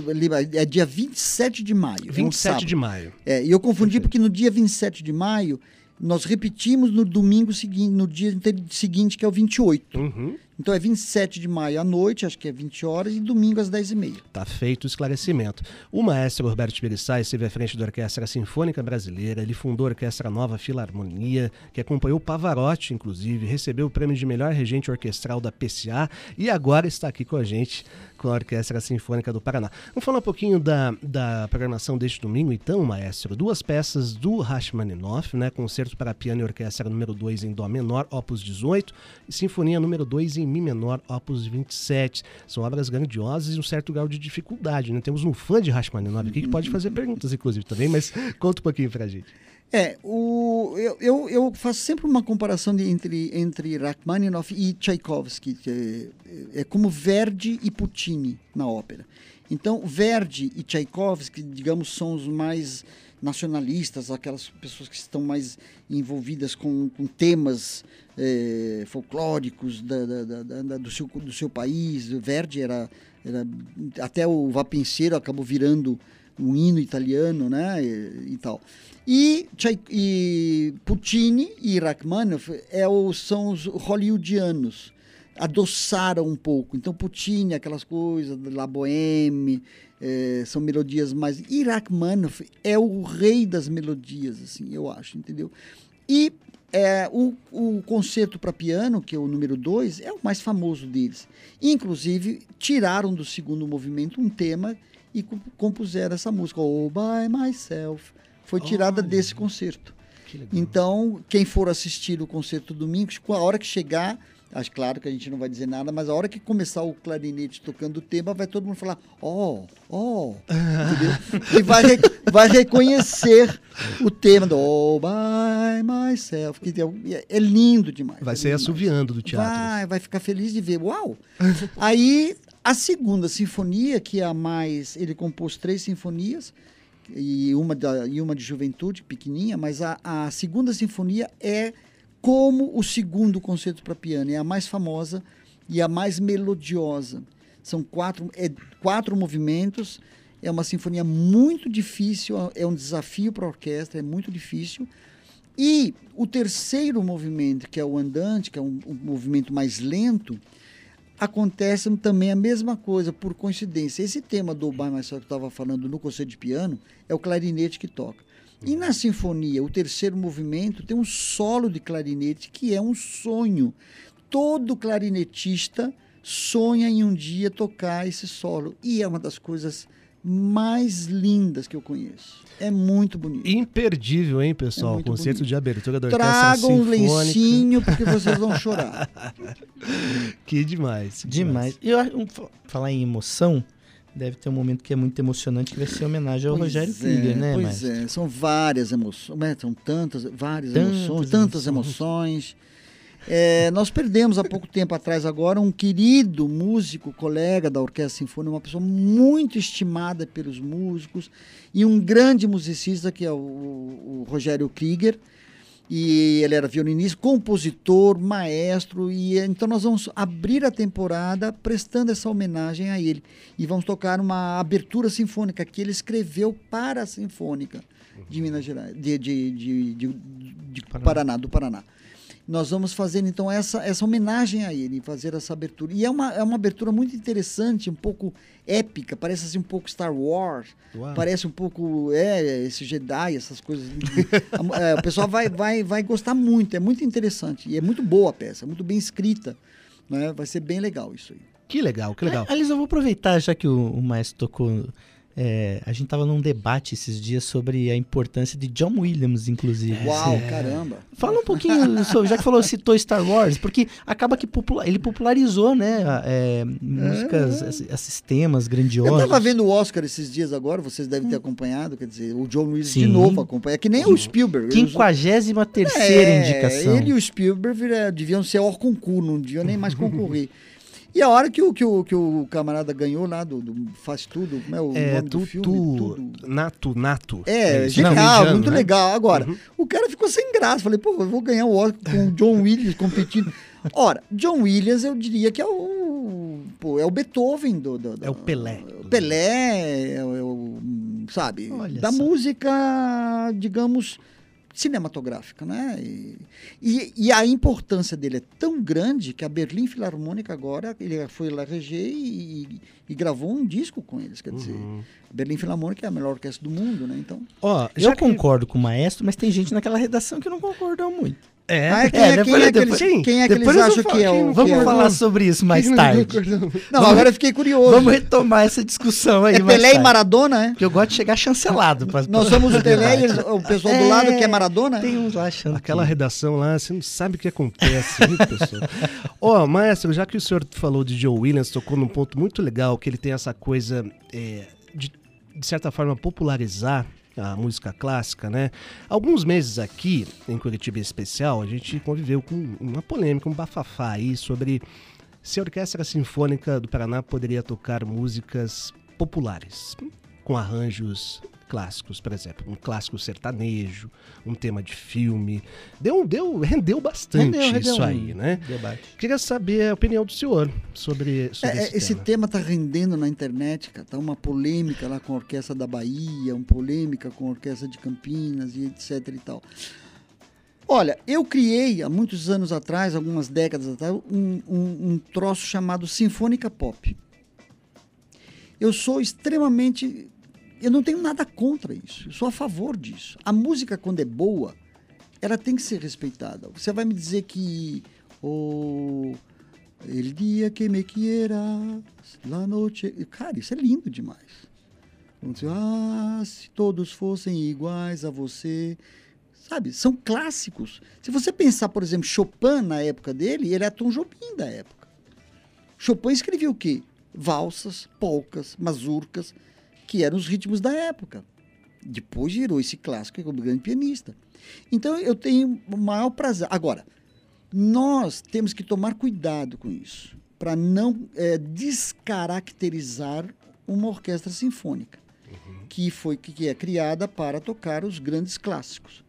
é dia 27 de maio. é um 27 de maio. É, e eu confundi porque no dia 27 de maio, nós repetimos no domingo seguinte, no dia inte- seguinte, que é o 28. Uhum. Então é 27 de maio à noite, acho que é 20 horas, e domingo às 10h30. Tá feito o esclarecimento. O maestro Roberto Tibiriçá esteve à frente da Orquestra Sinfônica Brasileira, ele fundou a Orquestra Nova Filarmonia, que acompanhou Pavarotti, inclusive, recebeu o prêmio de melhor regente orquestral da PCA e agora está aqui com a gente com a Orquestra Sinfônica do Paraná. Vamos falar um pouquinho da, da programação deste domingo, então, maestro. Duas peças do Rachmaninoff, né? Concerto para piano e orquestra número 2 em Dó menor, opus 18, e Sinfonia número 2 em Mi menor, opus 27. São obras grandiosas e um certo grau de dificuldade, né? Temos um fã de Rachmaninoff aqui que pode fazer perguntas, inclusive, também, mas conta um pouquinho pra gente. É, o, eu, eu, eu faço sempre uma comparação de, entre, entre Rachmaninoff e Tchaikovsky. É, é como Verdi e Puccini na ópera. Então, Verdi e Tchaikovsky, digamos, são os mais nacionalistas, aquelas pessoas que estão mais envolvidas com, com temas eh, folclóricos da- da- da- do, seu, do seu país. Verdi era, era até o Vapenseiro acabou virando um hino italiano, né, e, e tal. E, e Puccini e Rachmaninoff é o, são os hollywoodianos, adoçaram um pouco. Então Puccini, aquelas coisas, La Boheme, eh, são melodias mais... E Rachmaninoff é o rei das melodias, assim, eu acho, entendeu? E é, o, o concerto para piano, que é o número 2, é o mais famoso deles. Inclusive, tiraram do segundo movimento um tema e co- compuseram essa música, All By Myself. Foi tirada Olha. desse concerto. Que. Então, quem for assistir o concerto domingo, a hora que chegar, acho claro que a gente não vai dizer nada, mas a hora que começar o clarinete tocando o tema, vai todo mundo falar, ó, ó, entendeu? E vai, re- vai reconhecer o tema do All By Myself, que é, é lindo demais. Vai é assoviando do teatro. Vai, vai ficar feliz de ver. Uau! Aí, a segunda sinfonia, que é a mais. Ele compôs três sinfonias, e uma, da, e uma de juventude, pequenininha, mas a, a segunda sinfonia é como o segundo concerto para piano. É a mais famosa e a mais melodiosa. São quatro, é, quatro movimentos. É uma sinfonia muito difícil, é um desafio para a orquestra, é muito difícil. E o terceiro movimento, que é o andante, que é um, um movimento mais lento, acontece também a mesma coisa, por coincidência. Esse tema do By Myself que eu estava falando no concerto de piano é o clarinete que toca. E na sinfonia, o terceiro movimento tem um solo de clarinete que é um sonho. Todo clarinetista sonha em um dia tocar esse solo. E é uma das coisas mais lindas que eu conheço. É muito bonito. Imperdível, hein, pessoal? É muito Concerto bonito. de abertura da Orquestra Tragam um lencinho porque vocês vão chorar. Que demais. que Demais. E eu falar em emoção, deve ter um momento que é muito emocionante, que vai ser homenagem ao Pois Rogério é, Krieger, né, Pois é, são várias emoções, né, são tantas, várias Tantas emoções, tantas emoções. É, nós perdemos há pouco tempo atrás agora um querido músico, colega da Orquestra Sinfônica, uma pessoa muito estimada pelos músicos e um grande musicista que é o, o Rogério Krieger. E ele era violinista, compositor, maestro, e então nós vamos abrir a temporada prestando essa homenagem a ele. E vamos tocar uma abertura sinfônica que ele escreveu para a Sinfônica de Minas Gerais, de, de, de, de- de Paraná, do Paraná. Nós vamos fazer então essa, essa homenagem a ele, fazer essa abertura. E é uma, é uma abertura muito interessante, um pouco épica, parece assim um pouco Star Wars, Uau. parece um pouco é, esse Jedi, essas coisas. A- é, o pessoal vai, vai, vai gostar muito, é muito interessante. E é muito boa a peça, muito bem escrita. Né? Vai ser bem legal isso aí. Que legal, que legal. Aliás, eu vou aproveitar, já que o, o Maestro tocou. É, a gente estava num debate esses dias sobre a importância de John Williams, inclusive. Uau, Sim. caramba. Fala um pouquinho sobre, já que falou, citou Star Wars, porque acaba que popula- ele popularizou, né? é, músicas, esses- esses temas Eu grandiosos. estava vendo o Oscar esses dias agora, vocês devem ter acompanhado, quer dizer, o John Williams de Sim. novo acompanha. É que nem o Spielberg. Eles- 53 terceira É, indicação. Ele e o Spielberg vira- deviam ser hors concurso, não deviam nem mais concorrer. E a hora que o, que o, que o camarada ganhou lá do, do Faz Tudo, como é o É, nome do tu, filme? tu, Tudo. nato, nato. É, isso. genial, muito né? legal. Agora, o cara ficou sem graça. Falei, pô, eu vou ganhar o Oscar com o John Williams competindo. Ora, John Williams eu diria que é o. Pô, é o Beethoven do. do- do- É o Pelé. o Pelé, é o, é o, sabe? Olha da só. música, digamos, cinematográfica, né? E, e, e a importância dele é tão grande que a Berlim Filarmônica agora, ele foi lá reger e, e gravou um disco com eles, quer dizer. Uhum. A Berlim Filarmônica é a melhor orquestra do mundo, né? Então. Ó, Eu que- concordo com o maestro, mas tem gente naquela redação que não concordou muito. É, Ah, quem é, é, quem é que depois- eles, quem é que eles acham vou que é o. Vamos que é o- falar sobre isso mais não tarde. Não, agora eu fiquei curioso. Vamos retomar essa discussão aí é mais Pelé e. Maradona, é? Porque eu gosto de chegar chancelado. Pra, Nós somos o Pelé e o pessoal do lado que é Maradona? Tem uns lá achando Aquela que... redação lá, você não sabe o que acontece, viu, pessoal? Ó, maestro, já que o senhor falou de Joe Williams, tocou num ponto muito legal, que ele tem essa coisa é, de, de certa forma, popularizar a música clássica, né? Alguns meses aqui, em Curitiba em especial, a gente conviveu com uma polêmica, um bafafá aí sobre se a Orquestra Sinfônica do Paraná poderia tocar músicas populares, com arranjos clássicos, por exemplo, um clássico sertanejo, um tema de filme. Deu, deu, rendeu bastante Rendeu, rendeu isso um aí, né? Debate. Queria saber a opinião do senhor sobre, sobre É, é, esse, esse tema. tema tá rendendo na internet, cara. Tá uma polêmica lá com a Orquestra da Bahia, uma polêmica com a Orquestra de Campinas e etc e tal. Olha, eu criei há muitos anos atrás, algumas décadas atrás, um, um, um troço chamado Sinfônica Pop. Eu sou extremamente. Eu não tenho nada contra isso. Eu sou a favor disso. A música, quando é boa, ela tem que ser respeitada. Você vai me dizer que o El dia que me quieras, la noche. Cara, isso é lindo demais. Dizer, ah, se todos fossem iguais a você. Sabe, são clássicos. Se você pensar, por exemplo, Chopin na época dele, ele é Tom Jobim da época. Chopin escrevia o quê? Valsas, polcas, mazurcas, que eram os ritmos da época. Depois virou esse clássico como grande pianista. Então eu tenho o maior prazer. Agora, nós temos que tomar cuidado com isso, para não eh, descaracterizar uma orquestra sinfônica, que foi que é criada para tocar os grandes clássicos,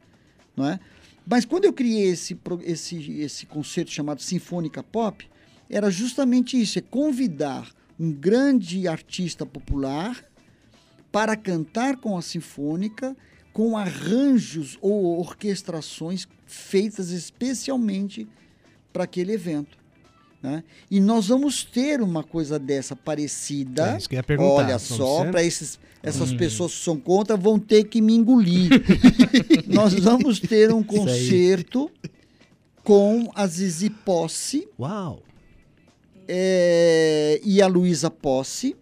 não é? Mas quando eu criei esse esse esse conceito chamado sinfônica pop, era justamente isso, é convidar um grande artista popular para cantar com a sinfônica com arranjos ou orquestrações feitas especialmente para aquele evento. né? E nós vamos ter uma coisa dessa parecida. É, isso que eu ia perguntar. Olha só, para essas pessoas que são contra vão ter que me engolir. nós vamos ter um concerto com a Zizi Posse Uau! é, e a Luísa Posse,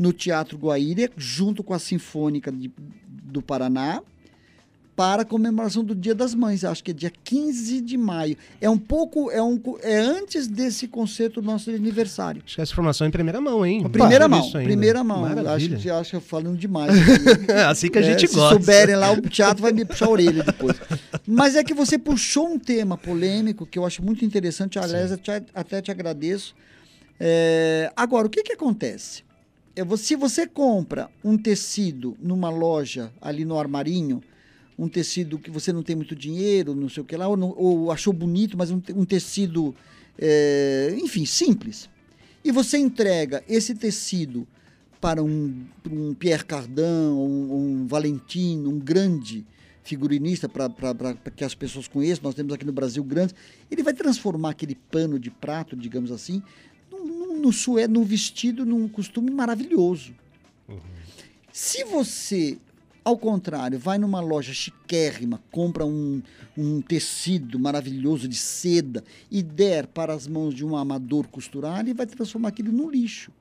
no Teatro Guaíra, junto com a Sinfônica de- do Paraná, para a comemoração do Dia das Mães. Acho que é dia 15 de maio. É um pouco, é, um, é antes desse concerto nosso de aniversário. Acho que essa informação é em primeira mão, hein? Primeira Não mão, primeira mão. Maravilha. Acho que acho que eu falando demais. assim que a gente É, se gosta. souberem lá, o teatro vai me puxar a orelha depois. Mas é que você puxou um tema polêmico que eu acho muito interessante. Aliás, até te agradeço. É, agora, o que, que acontece? É, se você compra um tecido numa loja ali no armarinho, um tecido que você não tem muito dinheiro, não sei o que lá, ou, não- ou achou bonito, mas um, um tecido, é, enfim, simples. E você entrega esse tecido para um, um Pierre Cardin, um, um Valentino, um grande figurinista para que as pessoas conheçam, nós temos aqui no Brasil grandes, ele vai transformar aquele pano de prato, digamos assim, num, num, num sué, num vestido, num costume maravilhoso. Se você, ao contrário, vai numa loja chiquérrima, compra um, um tecido maravilhoso de seda e der para as mãos de um amador costurar, ele vai transformar aquilo no lixo.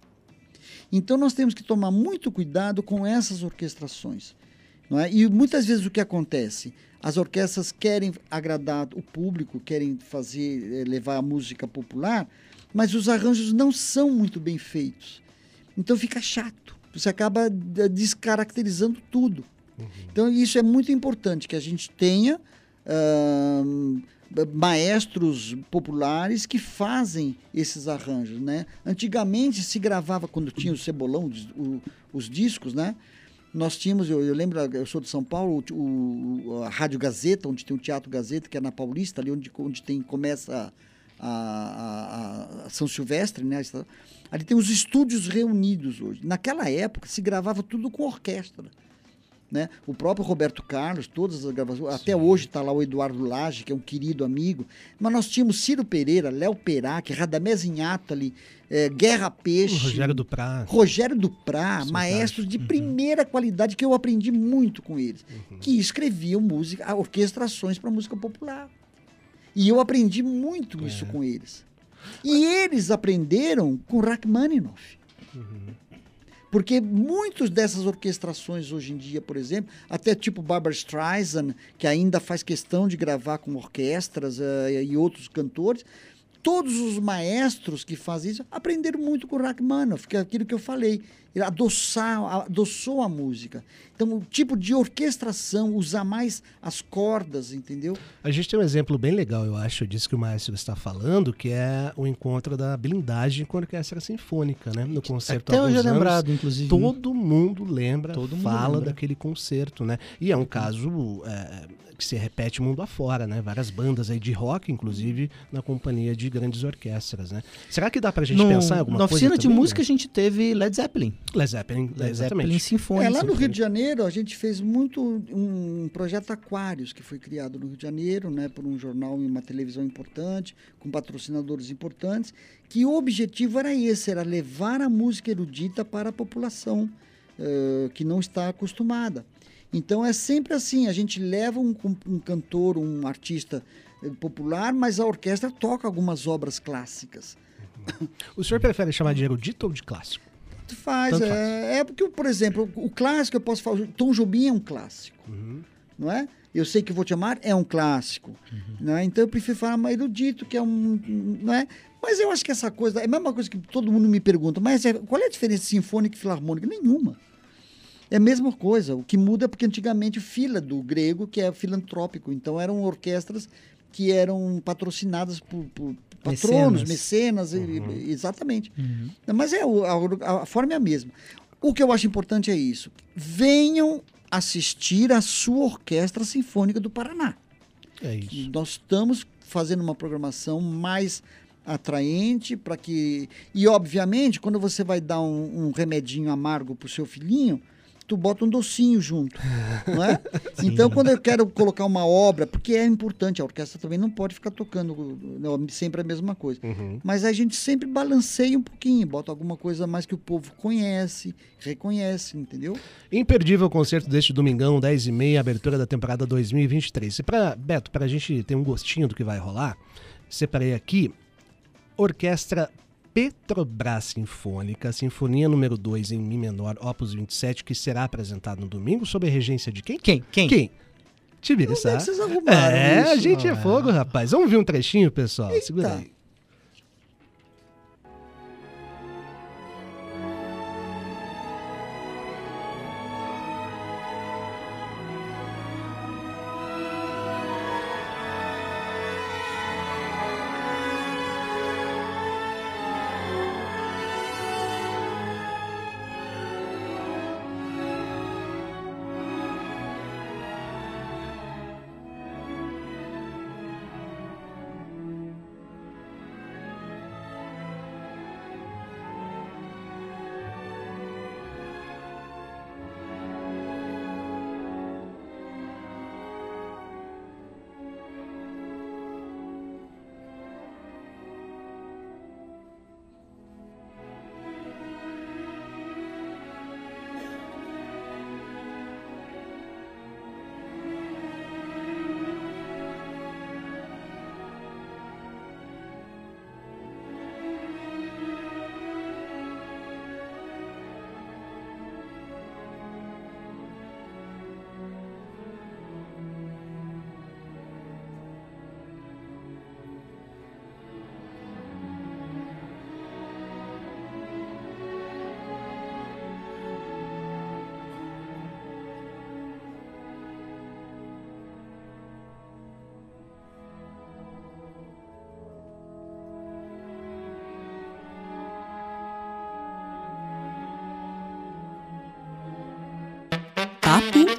Então nós temos que tomar muito cuidado com essas orquestrações. Não é? E muitas vezes o que acontece? As orquestras querem agradar o público, querem fazer eh, levar a música popular, mas os arranjos não são muito bem feitos. Então fica chato. Você acaba eh, descaracterizando tudo. Então isso é muito importante que a gente tenha ahn, maestros populares que fazem esses arranjos, né? Antigamente se gravava quando tinha o cebolão, os, o- os discos, né? Nós tínhamos, eu, eu lembro, eu sou de São Paulo, o, o- a Rádio Gazeta, onde tem o Teatro Gazeta, que é na Paulista, ali onde, onde tem, começa a, a- a São Silvestre, né? Ali tem os estúdios reunidos hoje. Naquela época se gravava tudo com orquestra. Né? O próprio Roberto Carlos, todas as gravações, até hoje está lá o Eduardo Lage, que é um querido amigo, mas nós tínhamos Ciro Pereira, Léo Perac, Radamés Inhatali, eh, Guerra Peixe, Rogério Duprá. Rogério Duprá, Fantástico. maestros de primeira qualidade que eu aprendi muito com eles, que escreviam música, orquestrações para música popular. E eu aprendi muito isso com eles. E eles aprenderam com Rachmaninoff. Porque muitas dessas orquestrações hoje em dia, por exemplo, até tipo Barbara Streisand, que ainda faz questão de gravar com orquestras eh, e outros cantores, todos os maestros que fazem isso aprenderam muito com Rachmaninoff, que é aquilo que eu falei. Ele adoçar, adoçou a música. Então, o tipo de orquestração, usar mais as cordas, entendeu? A gente tem um exemplo bem legal, eu acho, disso que o maestro está falando, que é o encontro da blindagem com a orquestra sinfônica, né? No concerto Até hoje é lembrado, inclusive. Todo mundo lembra, Todo mundo fala lembra. daquele concerto, né? E é um caso é, que se repete mundo afora, né? Várias bandas aí de rock, inclusive, na companhia de grandes orquestras, né? Será que dá pra gente No- pensar em alguma na coisa oficina de também, música né? a gente teve Led Zeppelin. Led Zeppelin, Led exatamente. Zeppelin Sinfônica. É, lá no Rio de Janeiro a gente fez muito um projeto Aquários, que foi criado no Rio de Janeiro, né, por um jornal e uma televisão importante, com patrocinadores importantes, que o objetivo era esse, era levar a música erudita para a população eh, que não está acostumada. Então é sempre assim, a gente leva um, um cantor, um artista eh, popular, mas a orquestra toca algumas obras clássicas. O senhor prefere chamar de erudito ou de clássico? Tu faz, Tanto é, é porque, por exemplo, o clássico eu posso falar, Tom Jobim é um clássico, não é? Eu sei que vou te amar é um clássico, não é? Então eu prefiro falar mais erudito, que é um, não é? Mas eu acho que essa coisa, é a mesma coisa que todo mundo me pergunta, mas é- qual é a diferença de sinfônica e filarmônica? Nenhuma. É a mesma coisa. O que muda é porque antigamente fila do grego, que é filantrópico, então eram orquestras que eram patrocinadas por, por patronos, mecenas, e- e- exatamente. Mas é o- a, a forma é a mesma. O que eu acho importante é isso. Venham assistir a sua orquestra sinfônica do Paraná. É isso. Nós estamos fazendo uma programação mais atraente para que e obviamente quando você vai dar um, um remedinho amargo pro seu filhinho tu bota um docinho junto, não é? Então quando eu quero colocar uma obra, porque é importante, a orquestra também não pode ficar tocando não, sempre a mesma coisa. Mas a gente sempre balanceia um pouquinho, bota alguma coisa mais que o povo conhece, reconhece, entendeu? Imperdível concerto deste domingão, 10h30, abertura da temporada 2023. E pra, Beto, para a gente ter um gostinho do que vai rolar, separei aqui Orquestra Petrobras Sinfônica, Sinfonia número 2 em Mi menor, Opus 27, que será apresentado no domingo sob a regência de quem? Quem? Quem? Quem? Tibiriçá. é vocês arrumaram É, a isso? gente é fogo, rapaz. Vamos ver um trechinho, pessoal? Eita. Segura aí.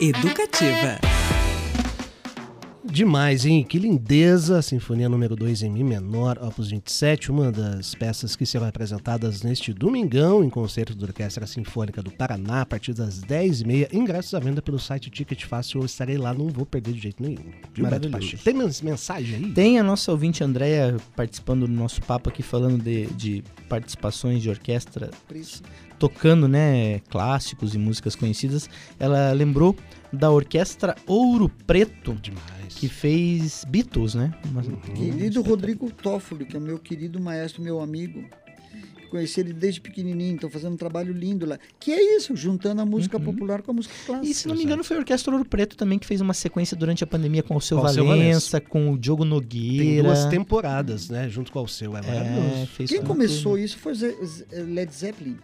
Educativa. Demais, hein? Que lindeza! Sinfonia número 2 em Mi menor, Opus 27, uma das peças que serão apresentadas neste domingão em concerto da Orquestra Sinfônica do Paraná, a partir das 10h30. Ingressos à venda pelo site Ticket Fácil. Eu estarei lá, não vou perder de jeito nenhum. Pacheco? Tem mens- mensagem aí? Tem a nossa ouvinte Andréia participando do nosso papo aqui, falando de, de participações de orquestra, tocando né, clássicos e músicas conhecidas. Ela lembrou da orquestra Ouro Preto, Demais. que fez Beatles, né? Uma- Querido Rodrigo Toffoli, que é o meu querido maestro, meu amigo. Conheci ele desde pequenininho, estão fazendo um trabalho lindo lá. Que é isso, juntando a música popular com a música clássica. E se não me engano, foi a Orquestra Ouro Preto também que fez uma sequência durante a pandemia com o Alceu Valença, com o Diogo Tem Nogueira. duas temporadas, né? Junto com o seu. É É, maravilhoso. fez Quem começou coisa. isso foi Led Zeppelin.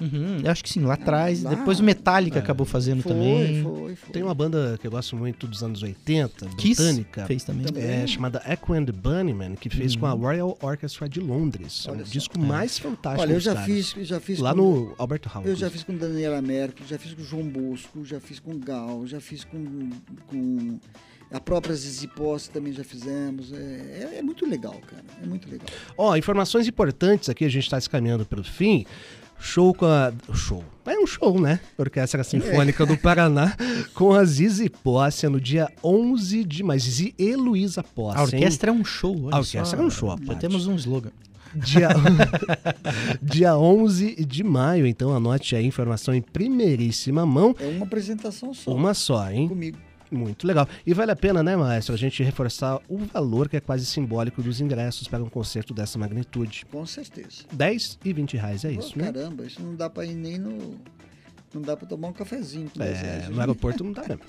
Uhum, eu acho que sim, lá atrás. lá. Depois o Metallica É. acabou fazendo Foi, também. foi, foi. Tem uma banda que eu gosto muito dos anos 80, Kiss britânica. fez também. É, chamada Echo and the Bunnymen, que fez com a Royal Orchestra de Londres. É Olha um só. disco mais fantástico Olha, eu já fiz, eu já fiz Lá com- no Albert Hall. Eu já fiz com Daniela Merkel, já fiz com João Bosco, já fiz com Gal, já fiz com, com a própria Zizi Posse também já fizemos. É, é, é muito legal, cara. É muito legal. Ó, informações importantes aqui, a gente está se caminhando para o fim. Show com a. Show. É um show, né? Orquestra Sinfônica do Paraná com a Zizi Posse no dia 11 de maio. Zizi e Luísa Posse. A hein? orquestra é um show. olha A orquestra só. é um show, Já temos um slogan. Dia, dia 11 de maio, então anote aí a informação em primeiríssima mão. É uma apresentação só. Uma só, hein? Comigo. Muito legal. E vale a pena, né, maestro, a gente reforçar o valor que é quase simbólico dos ingressos para um concerto dessa magnitude. Com certeza. 10 e 20 reais, é Pô, isso, né? Caramba, isso não dá pra ir nem no. Não dá pra tomar um cafezinho. com 10 É, no aeroporto não dá mesmo.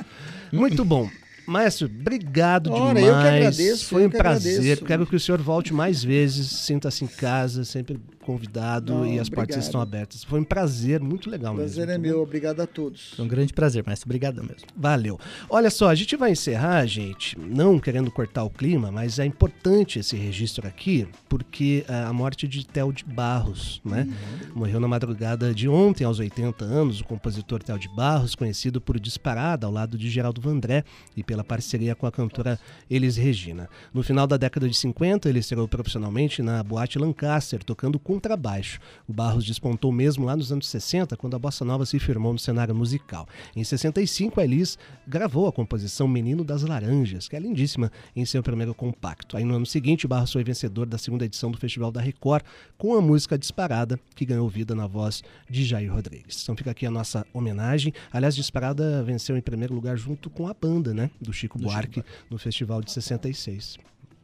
Muito bom. Maestro, obrigado Ora, demais. eu que agradeço, Foi um que prazer. agradeço. Quero que o senhor volte mais vezes, sinta-se em casa, sempre convidado Não, e as portas obrigado. estão abertas. Foi um prazer, muito legal prazer mesmo. é meu. Obrigado a todos. Foi um grande prazer, mestre. Obrigado mesmo. Valeu. Olha só, a gente vai encerrar, gente, não querendo cortar o clima, mas é importante esse registro aqui, porque ah, a morte de Theo de Barros, né? Morreu na madrugada de ontem, aos 80 anos, o compositor Theo de Barros, conhecido por Disparada, ao lado de Geraldo Vandré e pela parceria com a cantora Elis Regina. No final da década de 50, ele estreou profissionalmente na Boate Lancaster, tocando contrabaixo. O Barros despontou mesmo lá nos anos 60, quando a bossa nova se firmou no cenário musical. Em 65, a Elis gravou a composição Menino das Laranjas, que é lindíssima, em seu primeiro compacto. Aí no ano seguinte, Barros foi vencedor da segunda edição do Festival da Record, com a música Disparada, que ganhou vida na voz de Jair Rodrigues. Então fica aqui a nossa homenagem. Aliás, Disparada venceu em primeiro lugar junto com a banda, né? Do Chico Buarque, no Festival de 66.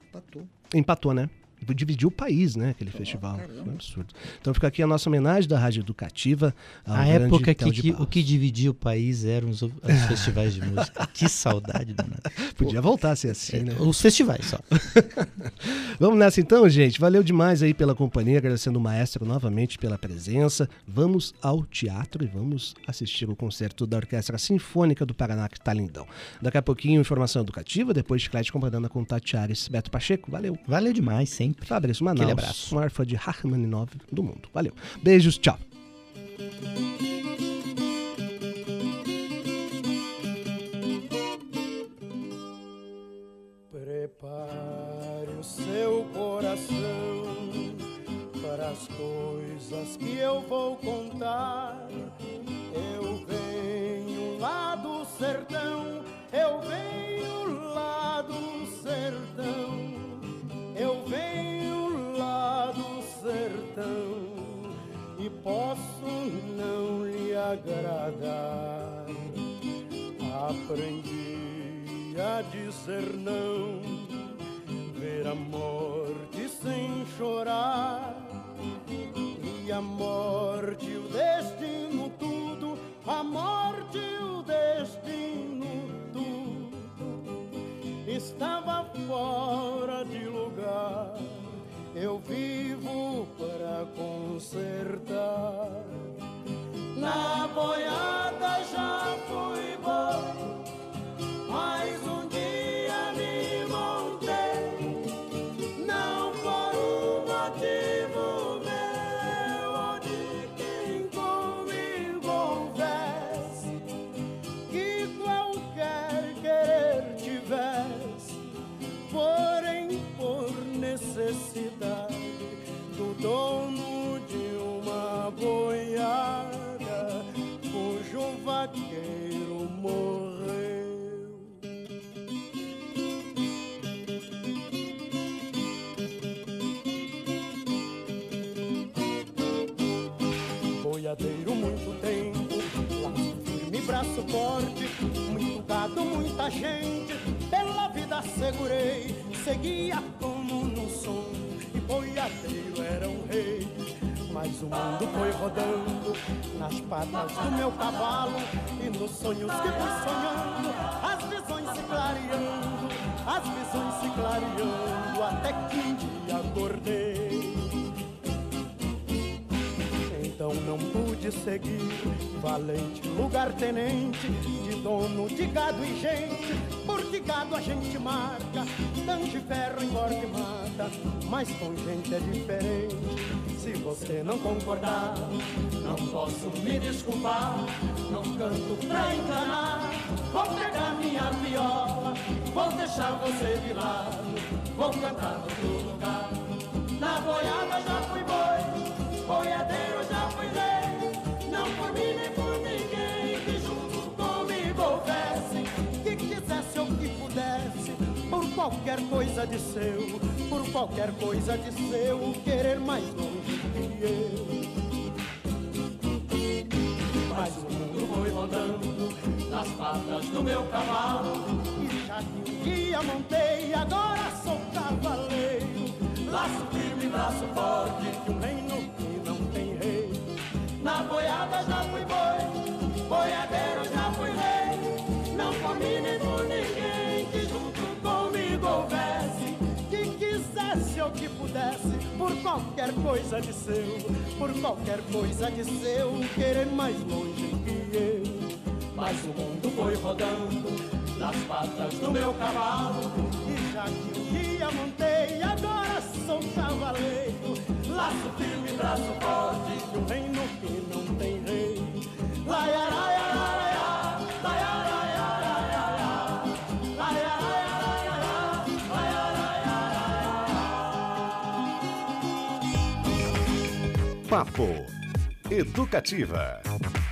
Empatou. Empatou, né? Dividiu o país, né? Aquele festival. Foi um absurdo. Então fica aqui a nossa homenagem da Rádio Educativa. A época que, que- o que dividia o país eram os, os festivais de música. Que saudade, danada. Podia voltar a ser assim, né? Os festivais só. Vamos nessa então, gente. Valeu demais aí pela companhia, agradecendo o maestro novamente pela presença. Vamos ao teatro e vamos assistir o concerto da Orquestra Sinfônica do Paraná, que tá lindão. Daqui a pouquinho, informação educativa, depois Chiclete comparando com Tati Ares, Beto Pacheco. Valeu. Valeu demais, sempre. Fabrício Manaus, Aquele abraço. maior fã de Rachmaninoff do mundo. Valeu. Beijos, tchau. Prepare o seu coração para as coisas que eu vou contar. Eu venho lá do sertão, eu venho lá do sertão, eu venho lá do sertão e posso não lhe agradar. Aprendi a dizer não, ver a morte sem chorar. E a morte, o destino, tudo, a morte, o destino, tudo, estava fora. Eu vivo para consertar. Na boiada já fui bom, braço forte, muito gado, muita gente, pela vida segurei, seguia como no som, e boiadeiro era um rei. Mas o mundo foi rodando nas patas do meu cavalo. E nos sonhos que fui sonhando, as visões se clareando, as visões se clareando, até que um dia acordei. Então não pude seguir, valente lugar-tenente, de dono de gado e gente, porque gado a gente marca, tange ferro engorda e mata, mas com gente é diferente. Se você não concordar, não posso me desculpar, não canto pra enganar, vou pegar minha viola, vou deixar você de lado, vou cantar no lugar. Na boiada qualquer coisa de seu, por qualquer coisa de seu, querer mais longe que eu. Mas o mundo foi rodando nas patas do meu cavalo. E já que um dia montei, agora sou cavaleiro. Laço firme, braço forte, de um reino que não tem rei. Na boiada já fui pudesse, por qualquer coisa de seu, por qualquer coisa de seu, querer mais longe que eu. Mas o mundo foi rodando nas patas do meu cavalo. E já que um dia montei, agora sou cavaleiro. Laço firme, braço forte, de um reino que não tem rei. Laiaraiaraiá, Papo Educativa.